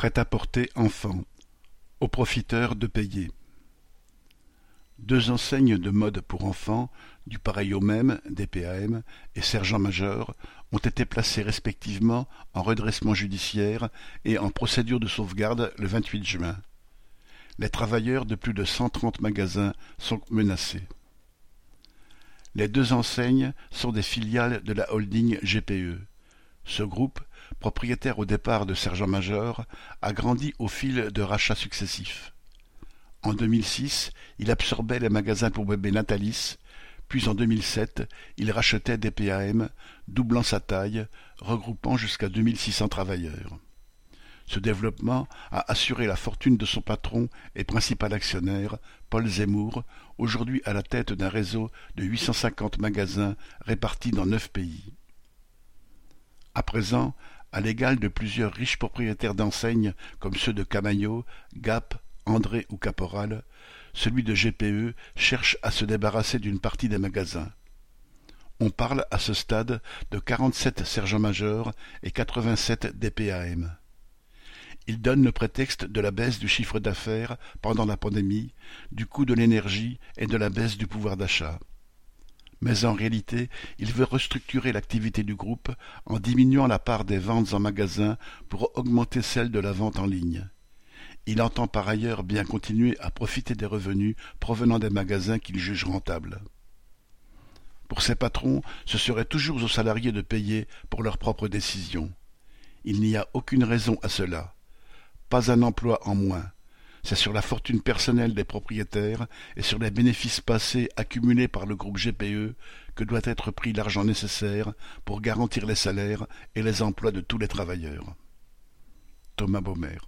Prêt-à-porter enfant. Aux profiteurs de payer. Deux enseignes de mode pour enfants, du pareil au même, DPAM et Sergent-Major, ont été placées respectivement en redressement judiciaire et en procédure de sauvegarde le 28 juin. Les travailleurs de plus de 130 magasins sont menacés. Les deux enseignes sont des filiales de la holding GPE. Ce groupe, propriétaire au départ de sergent-major, a grandi au fil de rachats successifs. En 2006, il absorbait les magasins pour bébés Natalis, puis en 2007, il rachetait des PAM, doublant sa taille, regroupant jusqu'à 2600 travailleurs. Ce développement a assuré la fortune de son patron et principal actionnaire, Paul Zemmour, aujourd'hui à la tête d'un réseau de 850 magasins répartis dans neuf pays. À présent, à l'égal de plusieurs riches propriétaires d'enseignes comme ceux de Camaillot, Gap, André ou Caporal, celui de GPE cherche à se débarrasser d'une partie des magasins. On parle à ce stade de quarante-sept sergents-majors et quatre-vingt-sept DPAM. Il donne le prétexte de la baisse du chiffre d'affaires pendant la pandémie, du coût de l'énergie et de la baisse du pouvoir d'achat mais en réalité il veut restructurer l'activité du groupe en diminuant la part des ventes en magasin pour augmenter celle de la vente en ligne. Il entend par ailleurs bien continuer à profiter des revenus provenant des magasins qu'il juge rentables. Pour ses patrons, ce serait toujours aux salariés de payer pour leurs propres décisions. Il n'y a aucune raison à cela. Pas un emploi en moins c'est sur la fortune personnelle des propriétaires et sur les bénéfices passés accumulés par le groupe GPE que doit être pris l'argent nécessaire pour garantir les salaires et les emplois de tous les travailleurs. Thomas Baumer